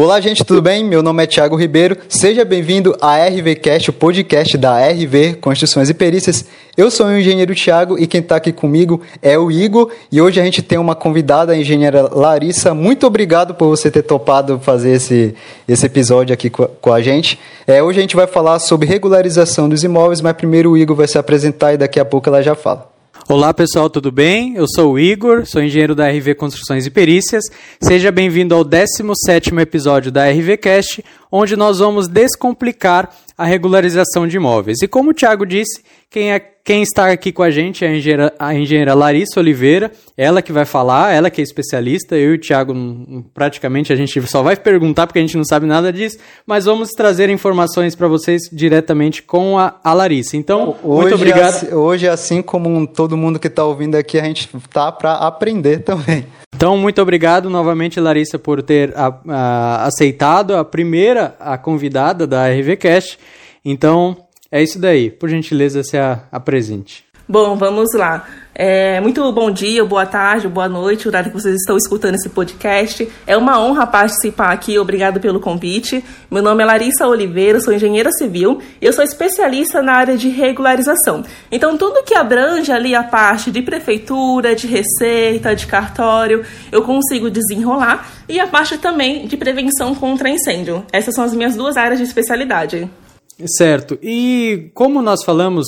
Olá, gente, tudo bem? Meu nome é Thiago Ribeiro. Seja bem-vindo à RVCast, o podcast da RV Construções e Perícias. Eu sou o engenheiro Thiago e quem está aqui comigo é o Igor. E hoje a gente tem uma convidada, a engenheira Larissa. Muito obrigado por você ter topado fazer esse, esse episódio aqui com a, com a gente. É, hoje a gente vai falar sobre regularização dos imóveis, mas primeiro o Igor vai se apresentar e daqui a pouco ela já fala. Olá pessoal, tudo bem? Eu sou o Igor, sou engenheiro da RV Construções e Perícias. Seja bem-vindo ao 17º episódio da RVcast, onde nós vamos descomplicar a regularização de imóveis. E como o Thiago disse, quem, é, quem está aqui com a gente é a engenheira, a engenheira Larissa Oliveira, ela que vai falar, ela que é especialista, eu e o Thiago praticamente a gente só vai perguntar porque a gente não sabe nada disso, mas vamos trazer informações para vocês diretamente com a, a Larissa. Então, hoje, muito obrigado. Assim, hoje, assim como todo mundo que está ouvindo aqui, a gente tá para aprender também. Então, muito obrigado novamente, Larissa, por ter a, a, aceitado a primeira a convidada da RVCast. Então, é isso daí. Por gentileza, se apresente. Bom, vamos lá. É, muito bom dia, boa tarde, boa noite, o horário que vocês estão escutando esse podcast. É uma honra participar aqui, obrigado pelo convite. Meu nome é Larissa Oliveira, sou engenheira civil e eu sou especialista na área de regularização. Então, tudo que abrange ali a parte de prefeitura, de receita, de cartório, eu consigo desenrolar e a parte também de prevenção contra incêndio. Essas são as minhas duas áreas de especialidade. Certo. E como nós falamos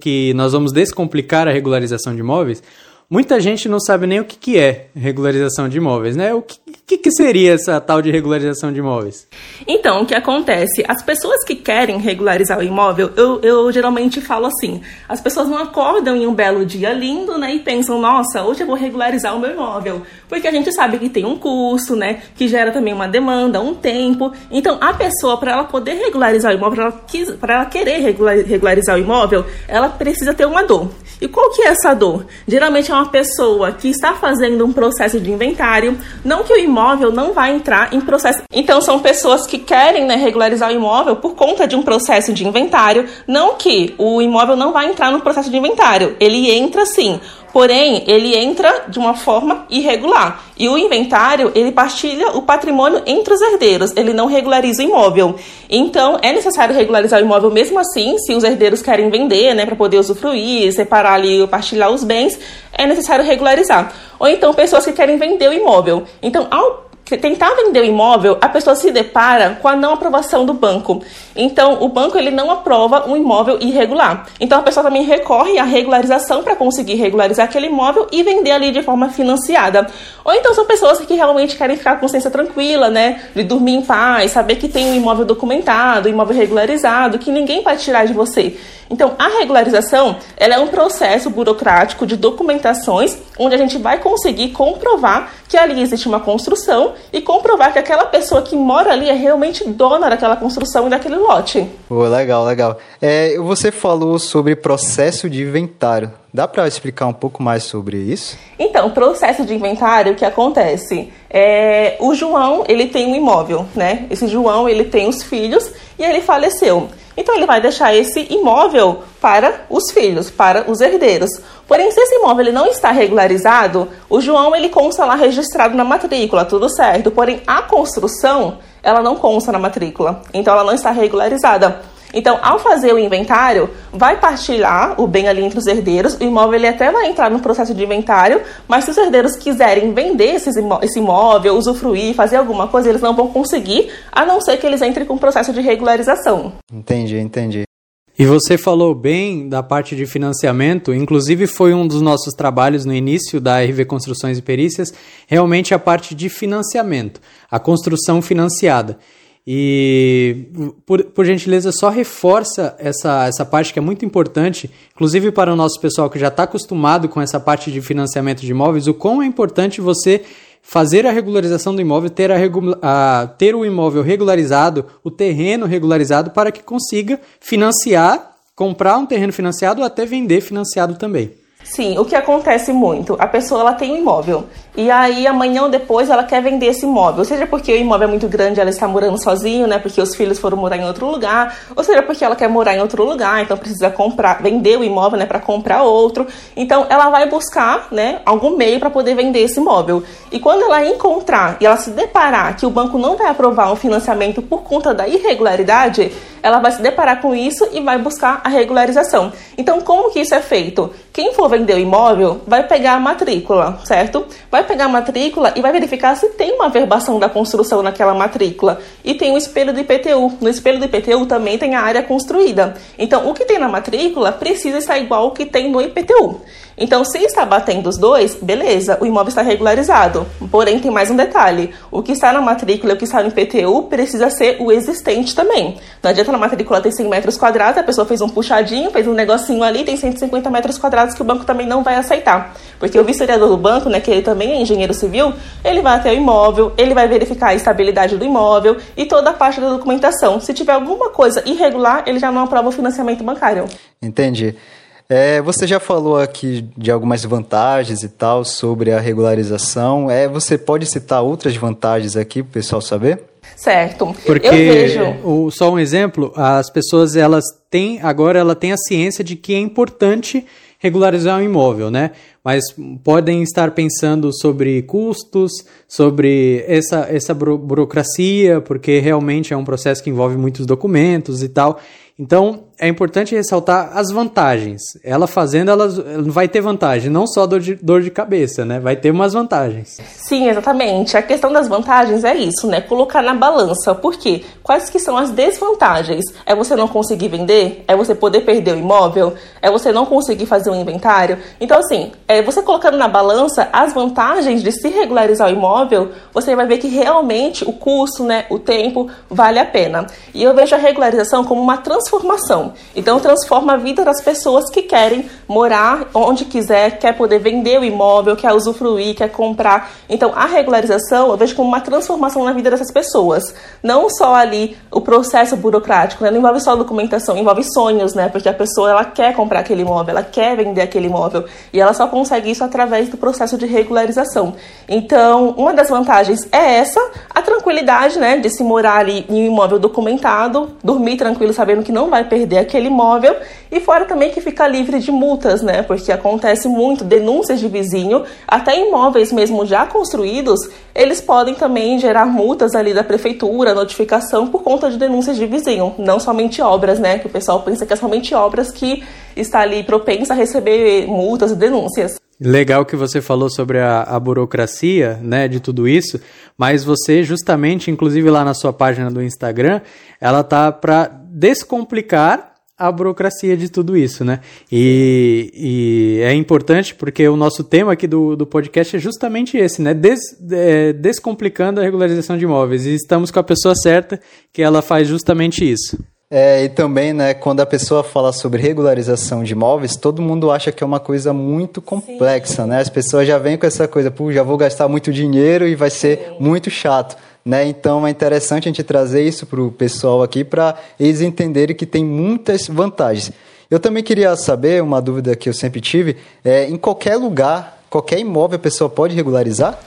que nós vamos descomplicar a regularização de imóveis, muita gente não sabe nem o que, que é regularização de imóveis, né? O que, que, que, seria essa tal de regularização de imóveis? Então, o que acontece? As pessoas que querem regularizar o imóvel, eu, eu geralmente falo assim: as pessoas não acordam em um belo dia lindo, né? E pensam, nossa, hoje eu vou regularizar o meu imóvel. Porque a gente sabe que tem um custo, né? Que gera também uma demanda, um tempo. Então, a pessoa, para ela poder regularizar o imóvel, para ela, ela querer regularizar o imóvel, ela precisa ter uma dor. E qual que é essa dor? Geralmente é uma pessoa que está fazendo um processo de inventário, não que o imóvel não vai entrar em processo. Então são pessoas que querem né, regularizar o imóvel por conta de um processo de inventário, não que o imóvel não vai entrar no processo de inventário. Ele entra sim, Porém, ele entra de uma forma irregular. E o inventário, ele partilha o patrimônio entre os herdeiros, ele não regulariza o imóvel. Então, é necessário regularizar o imóvel mesmo assim, se os herdeiros querem vender, né, para poder usufruir, separar ali, partilhar os bens, é necessário regularizar. Ou então, pessoas que querem vender o imóvel. Então, ao tentar vender o imóvel, a pessoa se depara com a não aprovação do banco. Então, o banco ele não aprova um imóvel irregular. Então, a pessoa também recorre à regularização para conseguir regularizar aquele imóvel e vender ali de forma financiada. Ou então são pessoas que realmente querem ficar com consciência tranquila, né, de dormir em paz, saber que tem um imóvel documentado, um imóvel regularizado, que ninguém pode tirar de você. Então, a regularização ela é um processo burocrático de documentações onde a gente vai conseguir comprovar que ali existe uma construção e comprovar que aquela pessoa que mora ali é realmente dona daquela construção e daquele lote. Oh, legal, legal. É, você falou sobre processo de inventário. Dá para explicar um pouco mais sobre isso? Então, processo de inventário, o que acontece? É, o João, ele tem um imóvel, né? Esse João, ele tem os filhos e ele faleceu. Então ele vai deixar esse imóvel para os filhos, para os herdeiros. Porém, se esse imóvel ele não está regularizado, o João ele consta lá registrado na matrícula, tudo certo. Porém, a construção ela não consta na matrícula, então ela não está regularizada. Então, ao fazer o inventário, vai partilhar o bem ali entre os herdeiros. O imóvel ele até vai entrar no processo de inventário, mas se os herdeiros quiserem vender esse imóvel, usufruir, fazer alguma coisa, eles não vão conseguir, a não ser que eles entrem com o processo de regularização. Entendi, entendi. E você falou bem da parte de financiamento, inclusive foi um dos nossos trabalhos no início da RV Construções e Perícias, realmente a parte de financiamento, a construção financiada. E, por, por gentileza, só reforça essa, essa parte que é muito importante, inclusive para o nosso pessoal que já está acostumado com essa parte de financiamento de imóveis, o quão é importante você fazer a regularização do imóvel, ter, a, a, ter o imóvel regularizado, o terreno regularizado, para que consiga financiar, comprar um terreno financiado ou até vender financiado também. Sim, o que acontece muito, a pessoa ela tem um imóvel e aí amanhã ou depois ela quer vender esse imóvel, seja porque o imóvel é muito grande, ela está morando sozinho, né, porque os filhos foram morar em outro lugar, ou seja porque ela quer morar em outro lugar, então precisa comprar, vender o imóvel, né, para comprar outro. Então ela vai buscar, né, algum meio para poder vender esse imóvel. E quando ela encontrar e ela se deparar que o banco não vai aprovar um financiamento por conta da irregularidade, ela vai se deparar com isso e vai buscar a regularização. Então, como que isso é feito? Quem for vender o imóvel vai pegar a matrícula, certo? Vai pegar a matrícula e vai verificar se tem uma verbação da construção naquela matrícula. E tem o espelho do IPTU. No espelho do IPTU também tem a área construída. Então, o que tem na matrícula precisa estar igual ao que tem no IPTU. Então, se está batendo os dois, beleza, o imóvel está regularizado. Porém, tem mais um detalhe: o que está na matrícula e o que está no IPTU precisa ser o existente também. Não adianta na matrícula ter 100 metros quadrados, a pessoa fez um puxadinho, fez um negocinho ali, tem 150 metros quadrados que o banco também não vai aceitar. Porque o vistoriador do banco, né, que ele também é engenheiro civil, ele vai até o imóvel, ele vai verificar a estabilidade do imóvel e toda a parte da documentação. Se tiver alguma coisa irregular, ele já não aprova o financiamento bancário. Entendi. É, você já falou aqui de algumas vantagens e tal sobre a regularização. É, você pode citar outras vantagens aqui para o pessoal saber? Certo. Porque, eu vejo... o, só um exemplo, as pessoas elas têm, agora ela tem a ciência de que é importante regularizar um imóvel, né? Mas podem estar pensando sobre custos, sobre essa, essa burocracia, porque realmente é um processo que envolve muitos documentos e tal. Então, é importante ressaltar as vantagens. Ela fazendo, ela vai ter vantagem, não só dor de, dor de cabeça, né? Vai ter umas vantagens. Sim, exatamente. A questão das vantagens é isso, né? Colocar na balança. Por quê? Quais que são as desvantagens? É você não conseguir vender? É você poder perder o imóvel? É você não conseguir fazer um inventário? Então, assim, é você colocando na balança as vantagens de se regularizar o imóvel, você vai ver que realmente o custo, né, o tempo, vale a pena. E eu vejo a regularização como uma transformação. Então transforma a vida das pessoas que querem morar onde quiser, quer poder vender o imóvel, quer usufruir, quer comprar. Então a regularização eu vejo como uma transformação na vida dessas pessoas. Não só ali o processo burocrático, né? não envolve só documentação, envolve sonhos, né? Porque a pessoa ela quer comprar aquele imóvel, ela quer vender aquele imóvel e ela só consegue isso através do processo de regularização. Então, uma das vantagens é essa, a tranquilidade, né, de se morar ali em um imóvel documentado, dormir tranquilo sabendo que não vai perder aquele imóvel e fora também que fica livre de multas, né? Porque acontece muito denúncias de vizinho, até imóveis mesmo já construídos, eles podem também gerar multas ali da prefeitura, notificação por conta de denúncias de vizinho, não somente obras, né? Que o pessoal pensa que é somente obras que está ali propensa a receber multas e denúncias. Legal que você falou sobre a, a, burocracia, né, de tudo isso, mas você justamente, inclusive lá na sua página do Instagram, ela tá para descomplicar a burocracia de tudo isso, né? E, e, é importante porque o nosso tema aqui do, do podcast é justamente esse, né? Des, é, descomplicando a regularização de imóveis. E estamos com a pessoa certa que ela faz justamente isso. É, e também, né, quando a pessoa fala sobre regularização de imóveis, todo mundo acha que é uma coisa muito complexa, Sim. né? As pessoas já vêm com essa coisa, pô, já vou gastar muito dinheiro e vai ser Sim. muito chato. Né? Então é interessante a gente trazer isso para o pessoal aqui para eles entenderem que tem muitas vantagens. Eu também queria saber, uma dúvida que eu sempre tive, é, em qualquer lugar, qualquer imóvel a pessoa pode regularizar?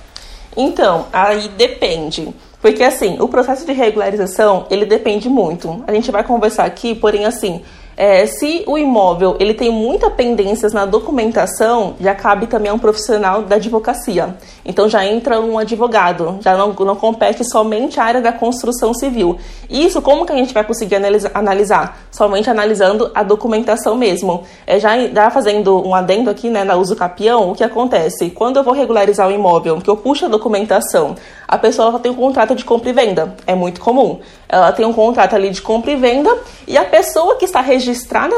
Então, aí depende. Porque assim, o processo de regularização, ele depende muito. A gente vai conversar aqui, porém assim, é, se o imóvel ele tem muita pendências na documentação, já cabe também a um profissional da advocacia. Então já entra um advogado, já não, não compete somente a área da construção civil. Isso como que a gente vai conseguir analisar? analisar? Somente analisando a documentação mesmo. É, já, já fazendo um adendo aqui né, na uso capião, o que acontece? Quando eu vou regularizar o imóvel, que eu puxo a documentação, a pessoa tem um contrato de compra e venda. É muito comum. Ela tem um contrato ali de compra e venda e a pessoa que está registrada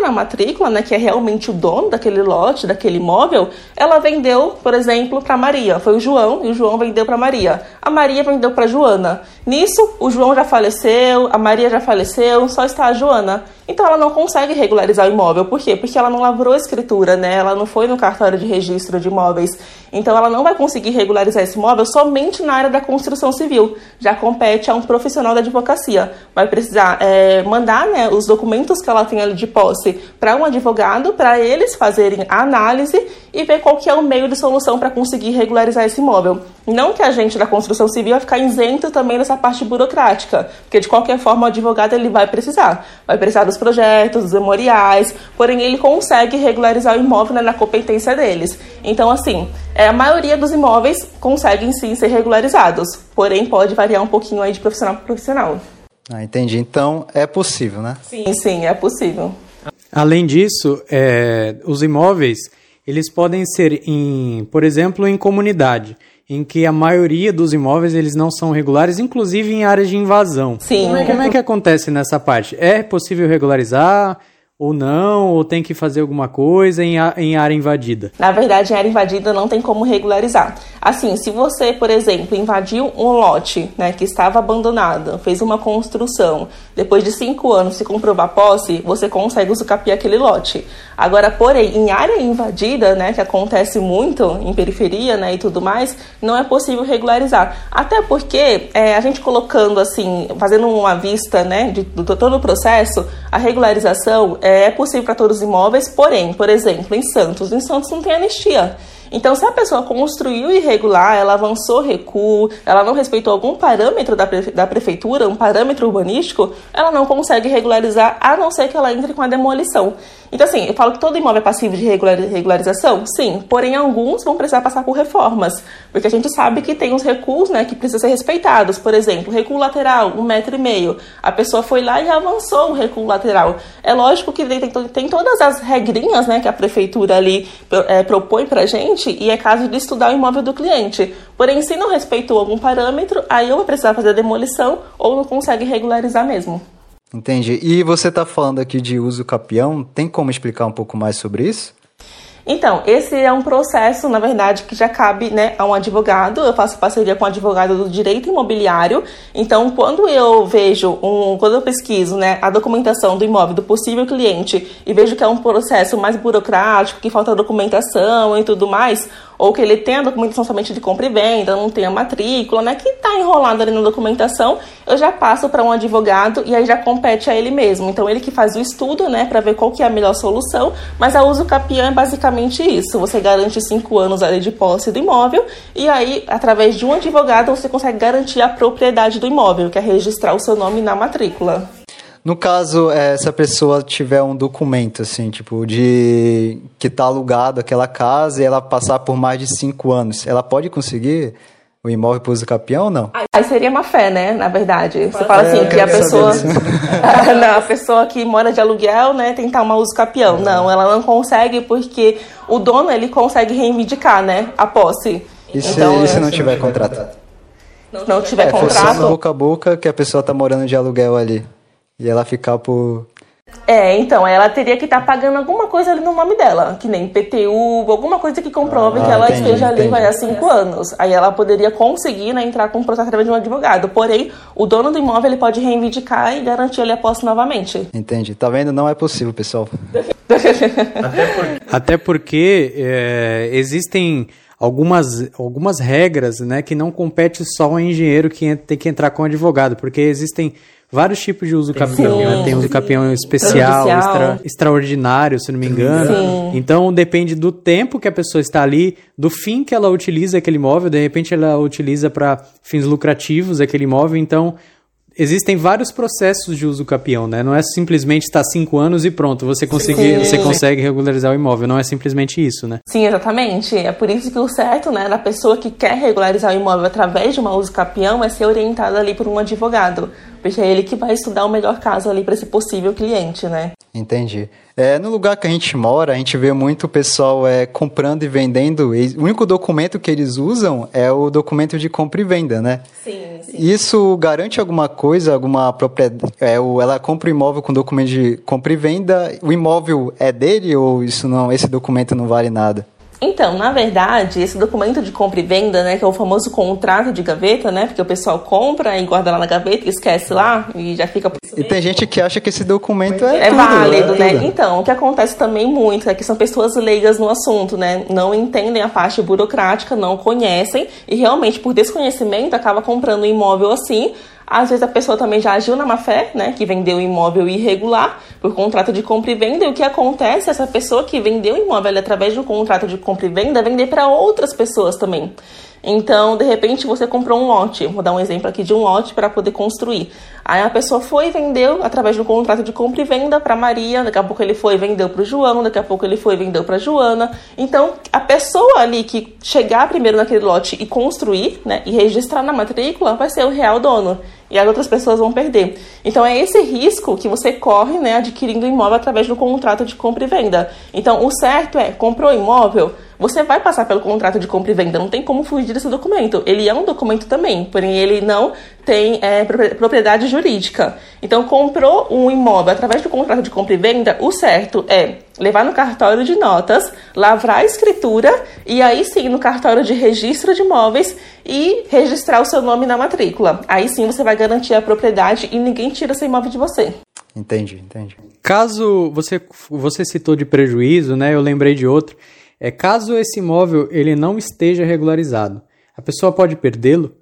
na matrícula, né, que é realmente o dono daquele lote, daquele imóvel, ela vendeu, por exemplo, para Maria. Foi o João e o João vendeu para Maria. A Maria vendeu para Joana. Nisso, o João já faleceu, a Maria já faleceu, só está a Joana. Então ela não consegue regularizar o imóvel. Por quê? Porque ela não lavrou a escritura, né? Ela não foi no cartório de registro de imóveis. Então ela não vai conseguir regularizar esse imóvel somente na área da construção civil. Já compete a um profissional da advocacia. Vai precisar é, mandar né, os documentos que ela tem ali de posse para um advogado, para eles fazerem a análise e ver qual que é o meio de solução para conseguir regularizar esse imóvel. Não que a gente da construção civil vai ficar isento também dessa parte burocrática, porque de qualquer forma o advogado ele vai precisar. Vai precisar dos projetos, dos memoriais, porém ele consegue regularizar o imóvel né, na competência deles. Então, assim, é, a maioria dos imóveis conseguem sim ser regularizados, porém pode variar um pouquinho aí de profissional para profissional. Ah, entendi. Então é possível, né? Sim, sim, é possível. Além disso, é, os imóveis eles podem ser em, por exemplo, em comunidade em que a maioria dos imóveis eles não são regulares, inclusive em áreas de invasão. Sim. Como é, como é que acontece nessa parte? É possível regularizar? Ou não, ou tem que fazer alguma coisa em, em área invadida? Na verdade, em área invadida não tem como regularizar. Assim, se você, por exemplo, invadiu um lote né, que estava abandonado, fez uma construção, depois de cinco anos se comprovar posse, você consegue usucapiar aquele lote. Agora, porém, em área invadida, né, que acontece muito em periferia né, e tudo mais, não é possível regularizar. Até porque é, a gente colocando assim, fazendo uma vista né, de, de todo o processo, a regularização é possível para todos os imóveis, porém, por exemplo, em Santos, em Santos não tem anistia. Então, se a pessoa construiu irregular, ela avançou recuo, ela não respeitou algum parâmetro da, prefe da prefeitura, um parâmetro urbanístico, ela não consegue regularizar, a não ser que ela entre com a demolição. Então, assim, eu falo que todo imóvel é passivo de regularização? Sim, porém alguns vão precisar passar por reformas, porque a gente sabe que tem os recuos né, que precisam ser respeitados. Por exemplo, recuo lateral, um metro e meio. A pessoa foi lá e avançou o recuo lateral. É lógico que tem, tem, tem todas as regrinhas né, que a prefeitura ali é, propõe pra gente, cliente e é caso de estudar o imóvel do cliente. Porém, se não respeitou algum parâmetro, aí eu vou precisar fazer a demolição ou não consegue regularizar mesmo. Entendi. E você está falando aqui de uso capião, tem como explicar um pouco mais sobre isso? Então, esse é um processo, na verdade, que já cabe né, a um advogado. Eu faço parceria com um advogado do direito imobiliário. Então, quando eu vejo, um, quando eu pesquiso né, a documentação do imóvel do possível cliente e vejo que é um processo mais burocrático, que falta documentação e tudo mais, ou que ele tem a documentação somente de compra e venda, não tem a matrícula, né, que está enrolado ali na documentação, eu já passo para um advogado e aí já compete a ele mesmo. Então ele que faz o estudo, né, para ver qual que é a melhor solução, mas a uso capião é basicamente isso. Você garante cinco anos ali de posse do imóvel e aí através de um advogado você consegue garantir a propriedade do imóvel, que é registrar o seu nome na matrícula. No caso, é, se a pessoa tiver um documento, assim, tipo, de que está alugado aquela casa e ela passar por mais de cinco anos, ela pode conseguir o imóvel para uso capião ou não? Aí seria uma fé, né? Na verdade. Você fala assim, é, que a pessoa. não, a pessoa que mora de aluguel, né, tentar uma uso capião. Não, ela não consegue porque o dono ele consegue reivindicar, né? A posse. E se, então, e se não tiver contrato? Não tiver é, contrato. Foi boca a boca que a pessoa está morando de aluguel ali. E ela ficar por. É, então, ela teria que estar tá pagando alguma coisa ali no nome dela, que nem PTU, alguma coisa que comprove ah, que ela entendi, esteja ali vai há cinco anos. Aí ela poderia conseguir né, entrar com um processo através de um advogado. Porém, o dono do imóvel ele pode reivindicar e garantir ali a posse novamente. Entendi. Tá vendo? Não é possível, pessoal. Até porque, Até porque é, existem algumas, algumas regras né, que não compete só ao engenheiro que tem que entrar com o advogado, porque existem vários tipos de uso capião. Né? Tem uso capião especial, extra, extraordinário, se não me engano. Sim. Então depende do tempo que a pessoa está ali, do fim que ela utiliza aquele imóvel. De repente ela utiliza para fins lucrativos aquele imóvel. Então existem vários processos de uso capião, né? Não é simplesmente estar cinco anos e pronto, você conseguir, você consegue regularizar o imóvel. Não é simplesmente isso, né? Sim, exatamente. É por isso que o certo, né, da pessoa que quer regularizar o imóvel através de uma uso capião é ser orientada ali por um advogado porque é ele que vai estudar o melhor caso ali para esse possível cliente, né? Entendi. É, no lugar que a gente mora, a gente vê muito o pessoal é, comprando e vendendo. o único documento que eles usam é o documento de compra e venda, né? Sim, sim. Isso garante alguma coisa, alguma propriedade? É, ela compra o imóvel com documento de compra e venda, o imóvel é dele ou isso não? Esse documento não vale nada? Então, na verdade, esse documento de compra e venda, né, que é o famoso contrato de gaveta, né, porque o pessoal compra e guarda lá na gaveta, esquece lá e já fica. E tem gente que acha que esse documento é, é tudo, válido, é né? Tudo. Então, o que acontece também muito é que são pessoas leigas no assunto, né, não entendem a parte burocrática, não conhecem e realmente por desconhecimento acaba comprando um imóvel assim às vezes a pessoa também já agiu na má fé, né, que vendeu imóvel irregular por contrato de compra e venda. E o que acontece? Essa pessoa que vendeu imóvel através de um contrato de compra e venda vender para outras pessoas também. Então, de repente, você comprou um lote. Vou dar um exemplo aqui de um lote para poder construir. Aí a pessoa foi e vendeu através de um contrato de compra e venda para Maria. Daqui a pouco ele foi e vendeu para o João. Daqui a pouco ele foi e vendeu para Joana. Então, a pessoa ali que chegar primeiro naquele lote e construir, né, e registrar na matrícula, vai ser o real dono e as outras pessoas vão perder. Então é esse risco que você corre, né, adquirindo imóvel através do contrato de compra e venda. Então o certo é, comprou imóvel, você vai passar pelo contrato de compra e venda, não tem como fugir desse documento. Ele é um documento também, porém ele não tem é, propriedade jurídica. Então, comprou um imóvel através do contrato de compra e venda, o certo é levar no cartório de notas, lavrar a escritura e aí sim no cartório de registro de imóveis e registrar o seu nome na matrícula. Aí sim você vai garantir a propriedade e ninguém tira seu imóvel de você. Entendi, entendi. Caso você, você citou de prejuízo, né? Eu lembrei de outro. É caso esse imóvel ele não esteja regularizado, a pessoa pode perdê-lo?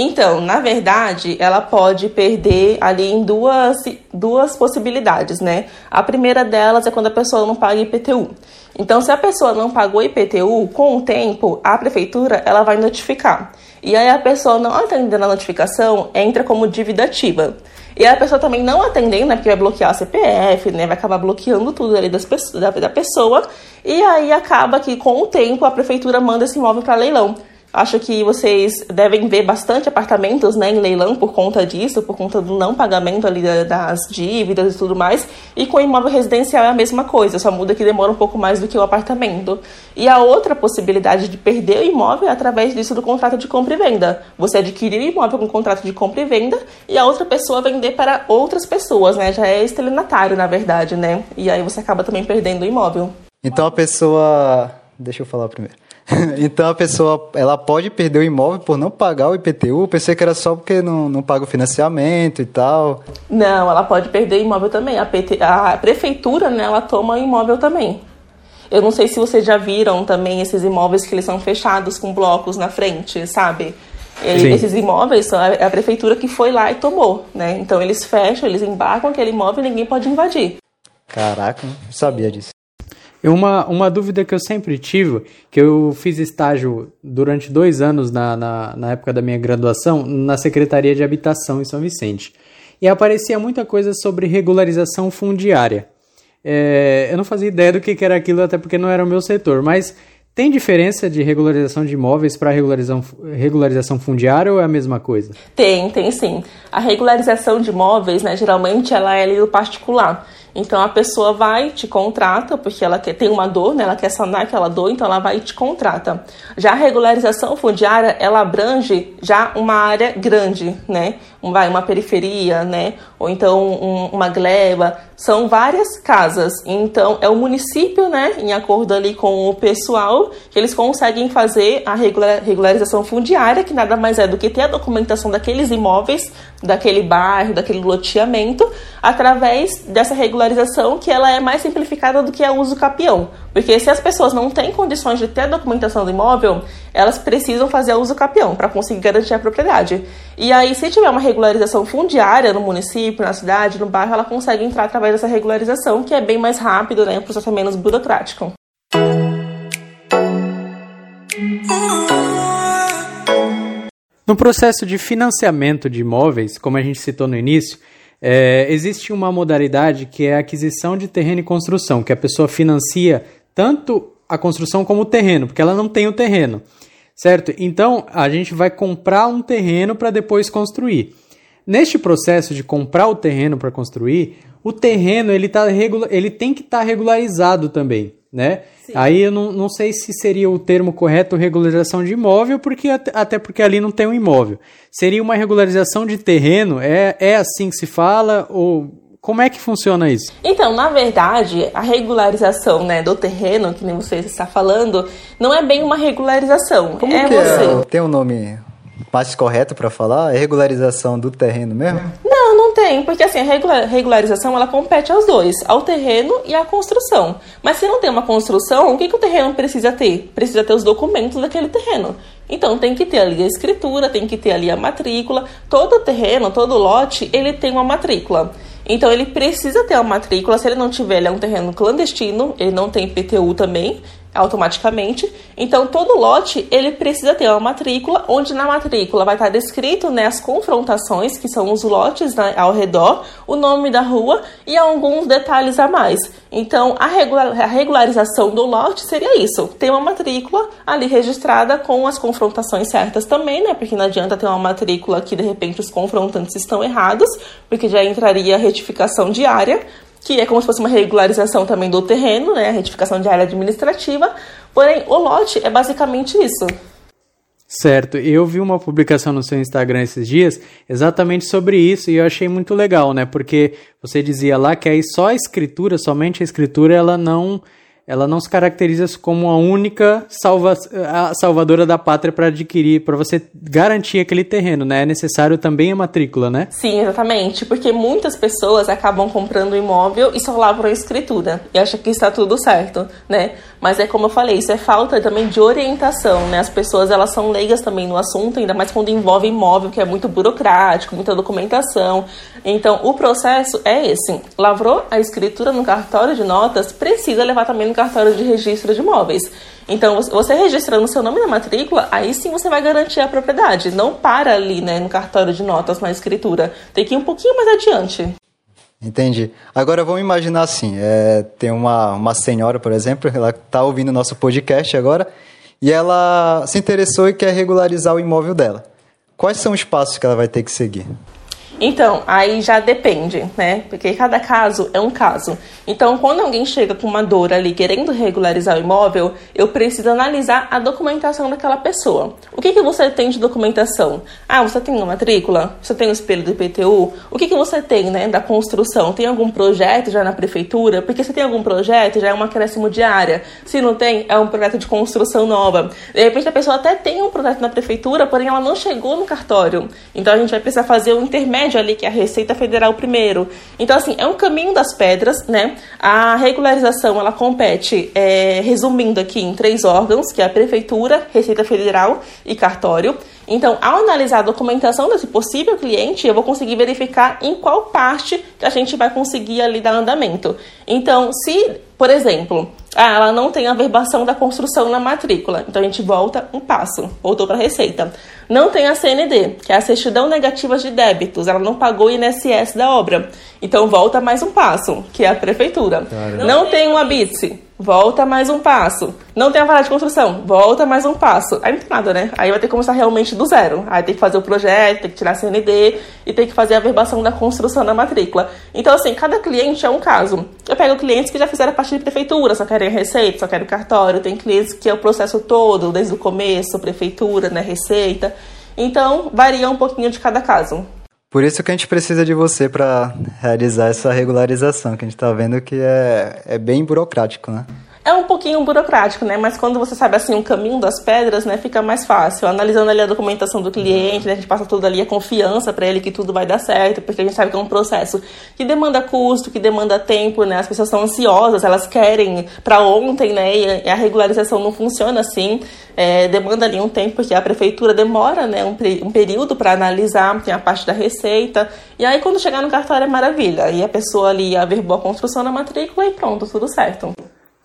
Então, na verdade, ela pode perder ali em duas, duas possibilidades, né? A primeira delas é quando a pessoa não paga IPTU. Então, se a pessoa não pagou IPTU, com o tempo, a prefeitura ela vai notificar. E aí a pessoa não atendendo a notificação, entra como dívida ativa. E a pessoa também não atendendo, né, porque vai bloquear a CPF, né, vai acabar bloqueando tudo ali das, da, da pessoa. E aí acaba que com o tempo a prefeitura manda esse imóvel para leilão. Acho que vocês devem ver bastante apartamentos né, em leilão por conta disso, por conta do não pagamento ali das dívidas e tudo mais. E com imóvel residencial é a mesma coisa, só muda que demora um pouco mais do que o apartamento. E a outra possibilidade de perder o imóvel é através disso do contrato de compra e venda. Você adquirir o imóvel com contrato de compra e venda e a outra pessoa vender para outras pessoas, né? Já é estelionatário, na verdade, né? E aí você acaba também perdendo o imóvel. Então a pessoa. Deixa eu falar primeiro. então a pessoa ela pode perder o imóvel por não pagar o IPTU. Pensei que era só porque não, não paga o financiamento e tal. Não, ela pode perder o imóvel também. A, PT, a prefeitura, né, ela toma o imóvel também. Eu não sei se vocês já viram também esses imóveis que eles são fechados com blocos na frente, sabe? Esses imóveis são a prefeitura que foi lá e tomou, né? Então eles fecham, eles embarcam aquele imóvel e ninguém pode invadir. Caraca, não sabia disso. Uma, uma dúvida que eu sempre tive, que eu fiz estágio durante dois anos na, na, na época da minha graduação na Secretaria de Habitação em São Vicente. E aparecia muita coisa sobre regularização fundiária. É, eu não fazia ideia do que era aquilo, até porque não era o meu setor, mas tem diferença de regularização de imóveis para regularização, regularização fundiária ou é a mesma coisa? Tem, tem sim. A regularização de imóveis, né, geralmente ela é ali do particular. Então a pessoa vai te contrata porque ela quer tem uma dor, né? Ela quer sanar aquela dor, então ela vai e te contrata. Já a regularização fundiária, ela abrange já uma área grande, né? Vai uma periferia, né? Ou então um, uma gleba. São várias casas. Então é o município, né? Em acordo ali com o pessoal, que eles conseguem fazer a regularização fundiária, que nada mais é do que ter a documentação daqueles imóveis, daquele bairro, daquele loteamento, através dessa regularização que ela é mais simplificada do que a uso capião. Porque se as pessoas não têm condições de ter a documentação do imóvel, elas precisam fazer uso capião para conseguir garantir a propriedade. E aí, se tiver uma regularização fundiária no município, na cidade, no bairro, ela consegue entrar através dessa regularização, que é bem mais rápido, né? O processo é menos burocrático. No processo de financiamento de imóveis, como a gente citou no início, é, existe uma modalidade que é a aquisição de terreno e construção, que a pessoa financia tanto a construção como o terreno, porque ela não tem o terreno, certo? Então a gente vai comprar um terreno para depois construir. Neste processo de comprar o terreno para construir, o terreno ele, tá ele tem que estar tá regularizado também né? Sim. Aí eu não, não sei se seria o termo correto regularização de imóvel, porque até porque ali não tem um imóvel. Seria uma regularização de terreno? É, é assim que se fala? Ou Como é que funciona isso? Então, na verdade, a regularização né, do terreno, que nem você está falando, não é bem uma regularização. Como é que você. É? Tem um nome mais correto para falar? É regularização do terreno mesmo? Não, não tem, porque assim, a regularização ela compete aos dois, ao terreno e à construção. Mas se não tem uma construção, o que, que o terreno precisa ter? Precisa ter os documentos daquele terreno. Então tem que ter ali a escritura, tem que ter ali a matrícula. Todo terreno, todo lote, ele tem uma matrícula. Então ele precisa ter uma matrícula. Se ele não tiver, ele é um terreno clandestino, ele não tem PTU também automaticamente. Então, todo lote ele precisa ter uma matrícula, onde na matrícula vai estar descrito né, as confrontações, que são os lotes né, ao redor, o nome da rua e alguns detalhes a mais. Então, a, regular, a regularização do lote seria isso: ter uma matrícula ali registrada com as confrontações certas também, né? Porque não adianta ter uma matrícula que de repente os confrontantes estão errados, porque já entraria a retificação diária que é como se fosse uma regularização também do terreno, né, a retificação de área administrativa, porém o lote é basicamente isso. Certo, eu vi uma publicação no seu Instagram esses dias exatamente sobre isso e eu achei muito legal, né? Porque você dizia lá que aí só a escritura, somente a escritura, ela não ela não se caracteriza como a única salva, a salvadora da pátria para adquirir, para você garantir aquele terreno, né? É necessário também a matrícula, né? Sim, exatamente, porque muitas pessoas acabam comprando imóvel e só lavram a escritura e acham que está tudo certo, né? Mas é como eu falei, isso é falta também de orientação, né? As pessoas elas são leigas também no assunto, ainda mais quando envolve imóvel, que é muito burocrático, muita documentação. Então, o processo é esse: lavrou a escritura no cartório de notas, precisa levar também no cartório de registro de imóveis. Então, você registrando seu nome na matrícula, aí sim você vai garantir a propriedade. Não para ali, né, no cartório de notas, na escritura. Tem que ir um pouquinho mais adiante. Entendi. Agora vamos imaginar assim: é, tem uma, uma senhora, por exemplo, ela está ouvindo nosso podcast agora e ela se interessou e quer regularizar o imóvel dela. Quais são os passos que ela vai ter que seguir? Então, aí já depende, né? Porque cada caso é um caso. Então, quando alguém chega com uma dor ali querendo regularizar o imóvel, eu preciso analisar a documentação daquela pessoa. O que, que você tem de documentação? Ah, você tem uma matrícula? Você tem o espelho do IPTU? O que, que você tem, né, da construção? Tem algum projeto já na prefeitura? Porque se tem algum projeto, já é um acréscimo de área. Se não tem, é um projeto de construção nova. De repente, a pessoa até tem um projeto na prefeitura, porém ela não chegou no cartório. Então, a gente vai precisar fazer o um intermédio ali, que é a Receita Federal primeiro. Então, assim, é um caminho das pedras, né? A regularização, ela compete, é, resumindo aqui, em três órgãos, que é a Prefeitura, Receita Federal e Cartório. Então, ao analisar a documentação desse possível cliente, eu vou conseguir verificar em qual parte que a gente vai conseguir ali dar andamento. Então, se, por exemplo, ah, ela não tem a verbação da construção na matrícula, então a gente volta um passo, voltou para a receita. Não tem a CND, que é a certidão negativa de débitos, ela não pagou o INSS da obra, então volta mais um passo, que é a prefeitura. Caramba. Não tem um ABITSE, volta mais um passo. Não tem a vara de construção, volta mais um passo. Aí não tem nada, né? Aí vai ter que começar realmente do zero. Aí tem que fazer o projeto, tem que tirar a CND e tem que fazer a verbação da construção da matrícula. Então, assim, cada cliente é um caso. Eu pego clientes que já fizeram a parte de prefeitura, só querem receita, só querem cartório. Tem clientes que é o processo todo, desde o começo, prefeitura, né, receita. Então, varia um pouquinho de cada caso. Por isso que a gente precisa de você para realizar essa regularização, que a gente está vendo que é, é bem burocrático, né? É um pouquinho burocrático, né? Mas quando você sabe assim o caminho das pedras, né, fica mais fácil. Analisando ali a documentação do cliente, né, a gente passa tudo ali a confiança para ele que tudo vai dar certo, porque a gente sabe que é um processo que demanda custo, que demanda tempo, né? As pessoas são ansiosas, elas querem para ontem, né? E a regularização não funciona assim. É, demanda ali um tempo, porque a prefeitura demora, né, um, um período para analisar, tem a parte da receita. E aí quando chegar no cartório é maravilha. E a pessoa ali averbou a construção na matrícula e pronto, tudo certo.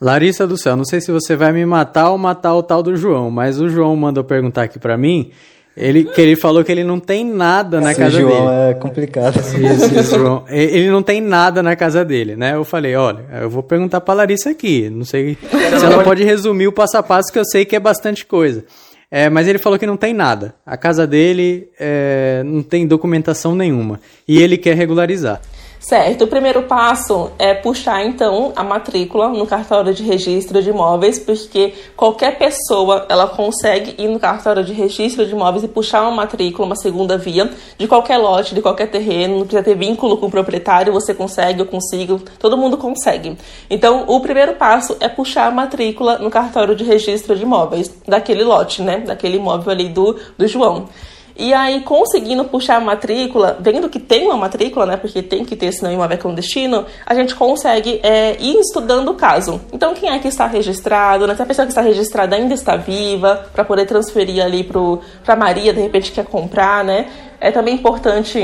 Larissa do céu, não sei se você vai me matar ou matar o tal do João, mas o João mandou perguntar aqui para mim. Ele, que ele falou que ele não tem nada na Esse casa João dele. é complicado. Isso, João. Ele não tem nada na casa dele, né? Eu falei, olha, eu vou perguntar pra Larissa aqui. Não sei se ela pode resumir o passo a passo, que eu sei que é bastante coisa. É, mas ele falou que não tem nada. A casa dele é, não tem documentação nenhuma. E ele quer regularizar. Certo, o primeiro passo é puxar então a matrícula no cartório de registro de imóveis, porque qualquer pessoa ela consegue ir no cartório de registro de imóveis e puxar uma matrícula, uma segunda via, de qualquer lote, de qualquer terreno, não precisa ter vínculo com o proprietário, você consegue, eu consigo, todo mundo consegue. Então, o primeiro passo é puxar a matrícula no cartório de registro de imóveis, daquele lote, né, daquele imóvel ali do, do João. E aí, conseguindo puxar a matrícula, vendo que tem uma matrícula, né? Porque tem que ter, senão o imóvel é clandestino, a gente consegue é, ir estudando o caso. Então, quem é que está registrado, né? Se a pessoa que está registrada ainda está viva, para poder transferir ali para Maria, de repente quer comprar, né? É também importante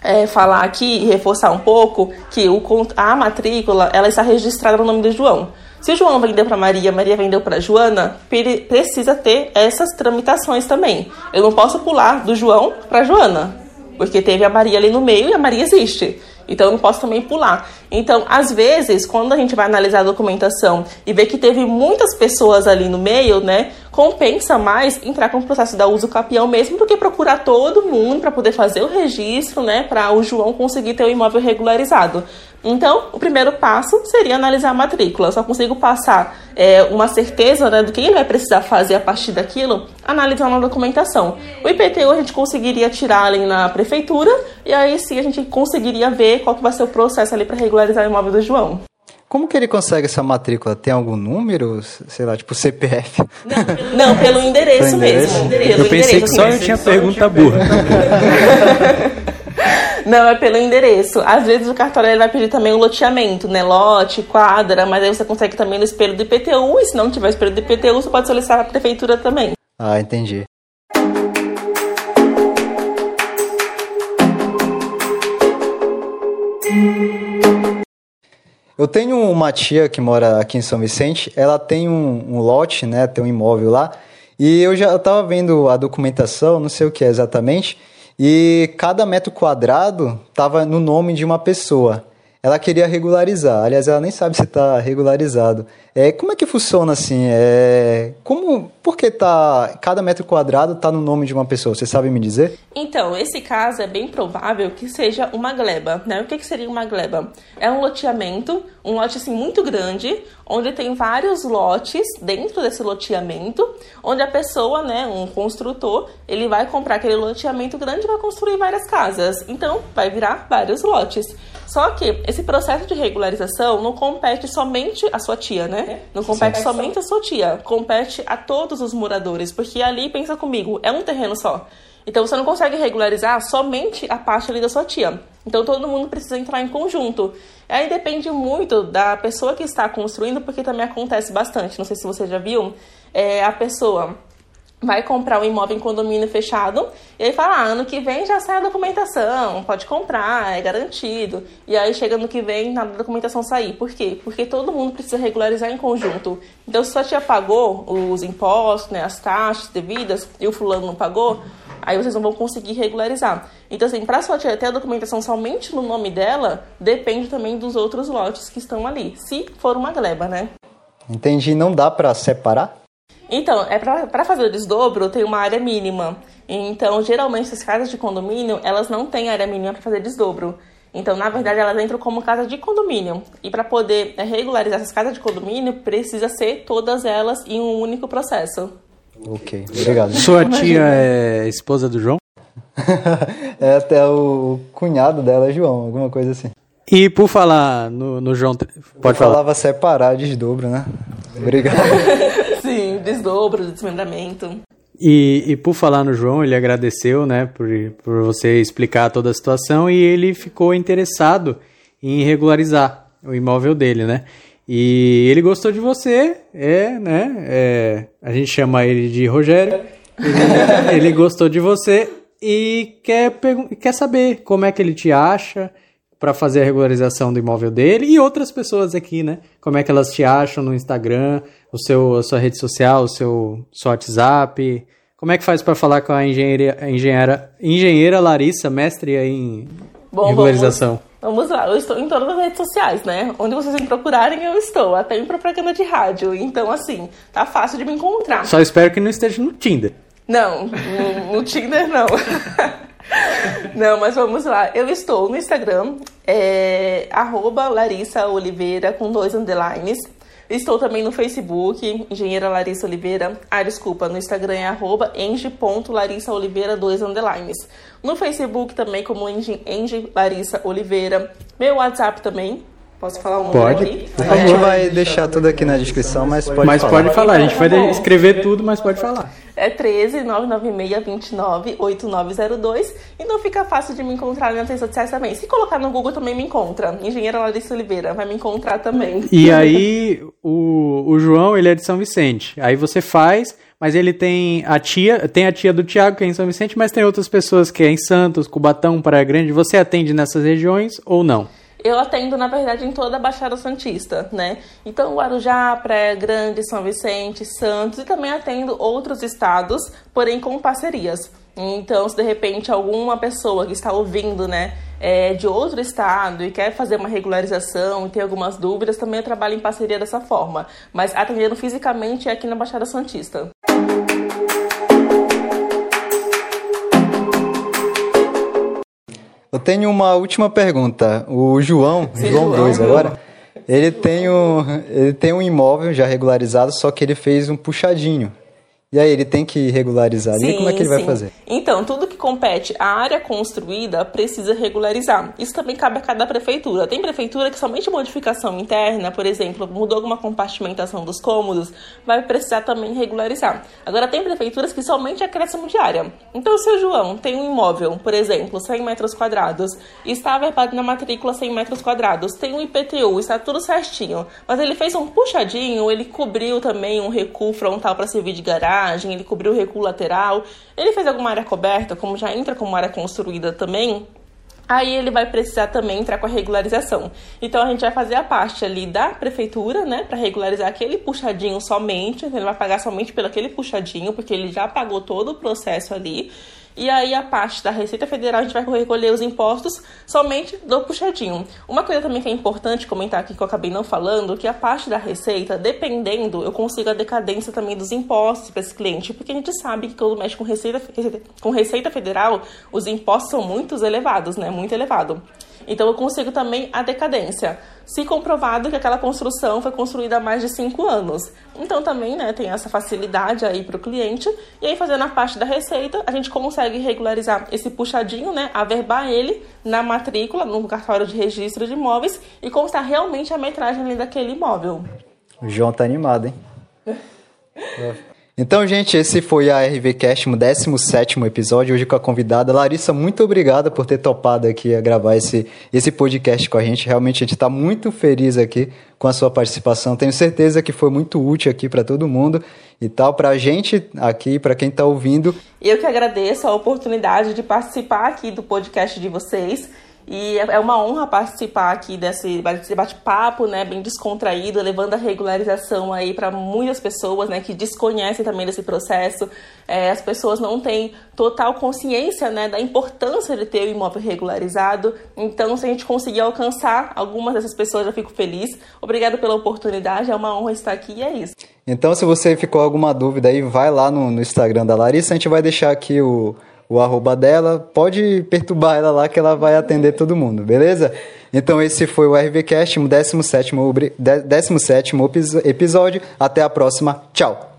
é, falar aqui e reforçar um pouco que o, a matrícula ela está registrada no nome do João. Se o João vendeu para Maria, Maria vendeu para Joana, precisa ter essas tramitações também. Eu não posso pular do João para Joana, porque teve a Maria ali no meio e a Maria existe. Então eu não posso também pular. Então, às vezes, quando a gente vai analisar a documentação e ver que teve muitas pessoas ali no meio, né, compensa mais entrar com o processo da uso capião mesmo do que procurar todo mundo para poder fazer o registro, né, para o João conseguir ter o imóvel regularizado. Então, o primeiro passo seria analisar a matrícula. Eu só consigo passar é, uma certeza né, do que ele vai precisar fazer a partir daquilo, analisando a documentação. O IPTU a gente conseguiria tirar ali na prefeitura e aí sim a gente conseguiria ver qual que vai ser o processo ali para regularizar o imóvel do João. Como que ele consegue essa matrícula? Tem algum número? Sei lá, tipo CPF? Não, pelo, não, pelo endereço, mesmo. Endereço. Eu pensei que só eu tinha pergunta burra. Não, é pelo endereço. Às vezes o cartório vai pedir também o loteamento, né? Lote, quadra, mas aí você consegue também no espelho do IPTU, e se não tiver espelho do IPTU, você pode solicitar a prefeitura também. Ah, entendi. Eu tenho uma tia que mora aqui em São Vicente, ela tem um, um lote, né? Tem um imóvel lá. E eu já estava vendo a documentação, não sei o que é exatamente, e cada metro quadrado estava no nome de uma pessoa. Ela queria regularizar. Aliás, ela nem sabe se está regularizado. É, como é que funciona assim? É, como, por que tá, cada metro quadrado está no nome de uma pessoa? Você sabe me dizer? Então, esse caso é bem provável que seja uma gleba. Né? O que, que seria uma gleba? É um loteamento, um lote assim, muito grande, onde tem vários lotes dentro desse loteamento, onde a pessoa, né, um construtor, ele vai comprar aquele loteamento grande e vai construir várias casas. Então, vai virar vários lotes. Só que esse processo de regularização não compete somente a sua tia, né? Não compete Sim. somente a sua tia, compete a todos os moradores, porque ali, pensa comigo, é um terreno só. Então você não consegue regularizar somente a parte ali da sua tia. Então todo mundo precisa entrar em conjunto. Aí depende muito da pessoa que está construindo, porque também acontece bastante. Não sei se você já viu, é, a pessoa vai comprar um imóvel em condomínio fechado e aí fala, ah, ano que vem já sai a documentação, pode comprar, é garantido. E aí chega no que vem, nada da documentação sair. Por quê? Porque todo mundo precisa regularizar em conjunto. Então, se sua tia pagou os impostos, né, as taxas devidas e o fulano não pagou, aí vocês não vão conseguir regularizar. Então, assim, para sua tia ter a documentação somente no nome dela, depende também dos outros lotes que estão ali, se for uma gleba, né? Entendi. Não dá para separar? Então, é para fazer o desdobro, tem uma área mínima. Então, geralmente, as casas de condomínio, elas não têm área mínima para fazer desdobro. Então, na verdade, elas entram como casa de condomínio. E para poder é, regularizar essas casas de condomínio, precisa ser todas elas em um único processo. Ok, obrigado. Sua tia é esposa do João? é até o cunhado dela, João, alguma coisa assim. E por falar no, no João. Pode Eu falar. falava separar desdobro, né? Obrigado. Sim, desdobro, desmembramento. E, e por falar no João, ele agradeceu, né, por, por você explicar toda a situação e ele ficou interessado em regularizar o imóvel dele, né? E ele gostou de você, é, né? É, a gente chama ele de Rogério. Ele, ele gostou de você e quer, quer saber como é que ele te acha, para fazer a regularização do imóvel dele e outras pessoas aqui, né? Como é que elas te acham no Instagram, o seu, a sua rede social, o seu, seu WhatsApp. Como é que faz para falar com a engenheira, a engenheira, engenheira Larissa, mestre em Bom, regularização? Vamos, vamos, lá, eu estou em todas as redes sociais, né? Onde vocês me procurarem, eu estou. Até em propaganda de rádio. Então, assim, tá fácil de me encontrar. Só espero que não esteja no Tinder. Não, no, no Tinder não. Não, mas vamos lá. Eu estou no Instagram, é, arroba Larissa Oliveira com dois underlines. Estou também no Facebook, Engenheira Larissa Oliveira. Ah, desculpa, no Instagram é arroba eng.larissaoliveira, dois underlines. No Facebook também como Eng Larissa Oliveira. Meu WhatsApp também, Posso falar um pode. aqui? A gente vai deixar tudo aqui na descrição, mas pode mas falar. pode falar, a gente vai escrever tudo, mas pode falar. É 13 996 29 8902 e não fica fácil de me encontrar nas redes sociais também. Se colocar no Google também me encontra. Engenheira Larissa Oliveira vai me encontrar também. E aí o, o João, ele é de São Vicente. Aí você faz, mas ele tem a tia, tem a tia do Tiago que é em São Vicente, mas tem outras pessoas que é em Santos, Cubatão, Praia Grande. Você atende nessas regiões ou não? Eu atendo, na verdade, em toda a Baixada Santista, né? Então, Guarujá, Praia Grande, São Vicente, Santos e também atendo outros estados, porém com parcerias. Então, se de repente alguma pessoa que está ouvindo, né, é de outro estado e quer fazer uma regularização e tem algumas dúvidas, também eu trabalho em parceria dessa forma. Mas atendendo fisicamente é aqui na Baixada Santista. Eu tenho uma última pergunta. O João, Sim, João João, 2 João. agora, ele tem, um, ele tem um imóvel já regularizado, só que ele fez um puxadinho. E aí, ele tem que regularizar ali? Como é que ele vai sim. fazer? Então, tudo que compete à área construída precisa regularizar. Isso também cabe a cada prefeitura. Tem prefeitura que somente modificação interna, por exemplo, mudou alguma compartimentação dos cômodos, vai precisar também regularizar. Agora, tem prefeituras que somente acréscimo de área. Então, se o João tem um imóvel, por exemplo, 100 metros quadrados, está averbado na matrícula 100 metros quadrados, tem um IPTU, está tudo certinho, mas ele fez um puxadinho, ele cobriu também um recuo frontal para servir de garagem, ele cobriu o recuo lateral, ele fez alguma área coberta, como já entra como área construída também, Aí ele vai precisar também entrar com a regularização. Então a gente vai fazer a parte ali da prefeitura, né, para regularizar aquele puxadinho somente. Então, ele vai pagar somente pelo aquele puxadinho, porque ele já pagou todo o processo ali. E aí a parte da Receita Federal a gente vai recolher os impostos somente do puxadinho. Uma coisa também que é importante comentar aqui que eu acabei não falando, que a parte da Receita, dependendo, eu consigo a decadência também dos impostos para esse cliente, porque a gente sabe que quando mexe com Receita, com Receita Federal, os impostos são muito elevados, né? Muito elevado. Então eu consigo também a decadência, se comprovado que aquela construção foi construída há mais de cinco anos. Então também né, tem essa facilidade aí para o cliente. E aí fazendo a parte da receita, a gente consegue regularizar esse puxadinho, né, averbar ele na matrícula, no cartório de registro de imóveis e constar realmente a metragem ali daquele imóvel. O João tá animado, hein? Então, gente, esse foi a RVCast, o 17 episódio, hoje com a convidada. Larissa, muito obrigada por ter topado aqui a gravar esse, esse podcast com a gente. Realmente, a gente está muito feliz aqui com a sua participação. Tenho certeza que foi muito útil aqui para todo mundo e tal, para a gente aqui, para quem está ouvindo. Eu que agradeço a oportunidade de participar aqui do podcast de vocês. E é uma honra participar aqui desse bate-papo, né, bem descontraído, levando a regularização aí para muitas pessoas, né, que desconhecem também desse processo. É, as pessoas não têm total consciência, né, da importância de ter o imóvel regularizado. Então, se a gente conseguir alcançar algumas dessas pessoas, eu fico feliz. Obrigada pela oportunidade, é uma honra estar aqui e é isso. Então, se você ficou alguma dúvida aí, vai lá no, no Instagram da Larissa, a gente vai deixar aqui o o arroba dela, pode perturbar ela lá que ela vai atender todo mundo, beleza? Então esse foi o RVCast, o 17º, 17º episódio. Até a próxima. Tchau!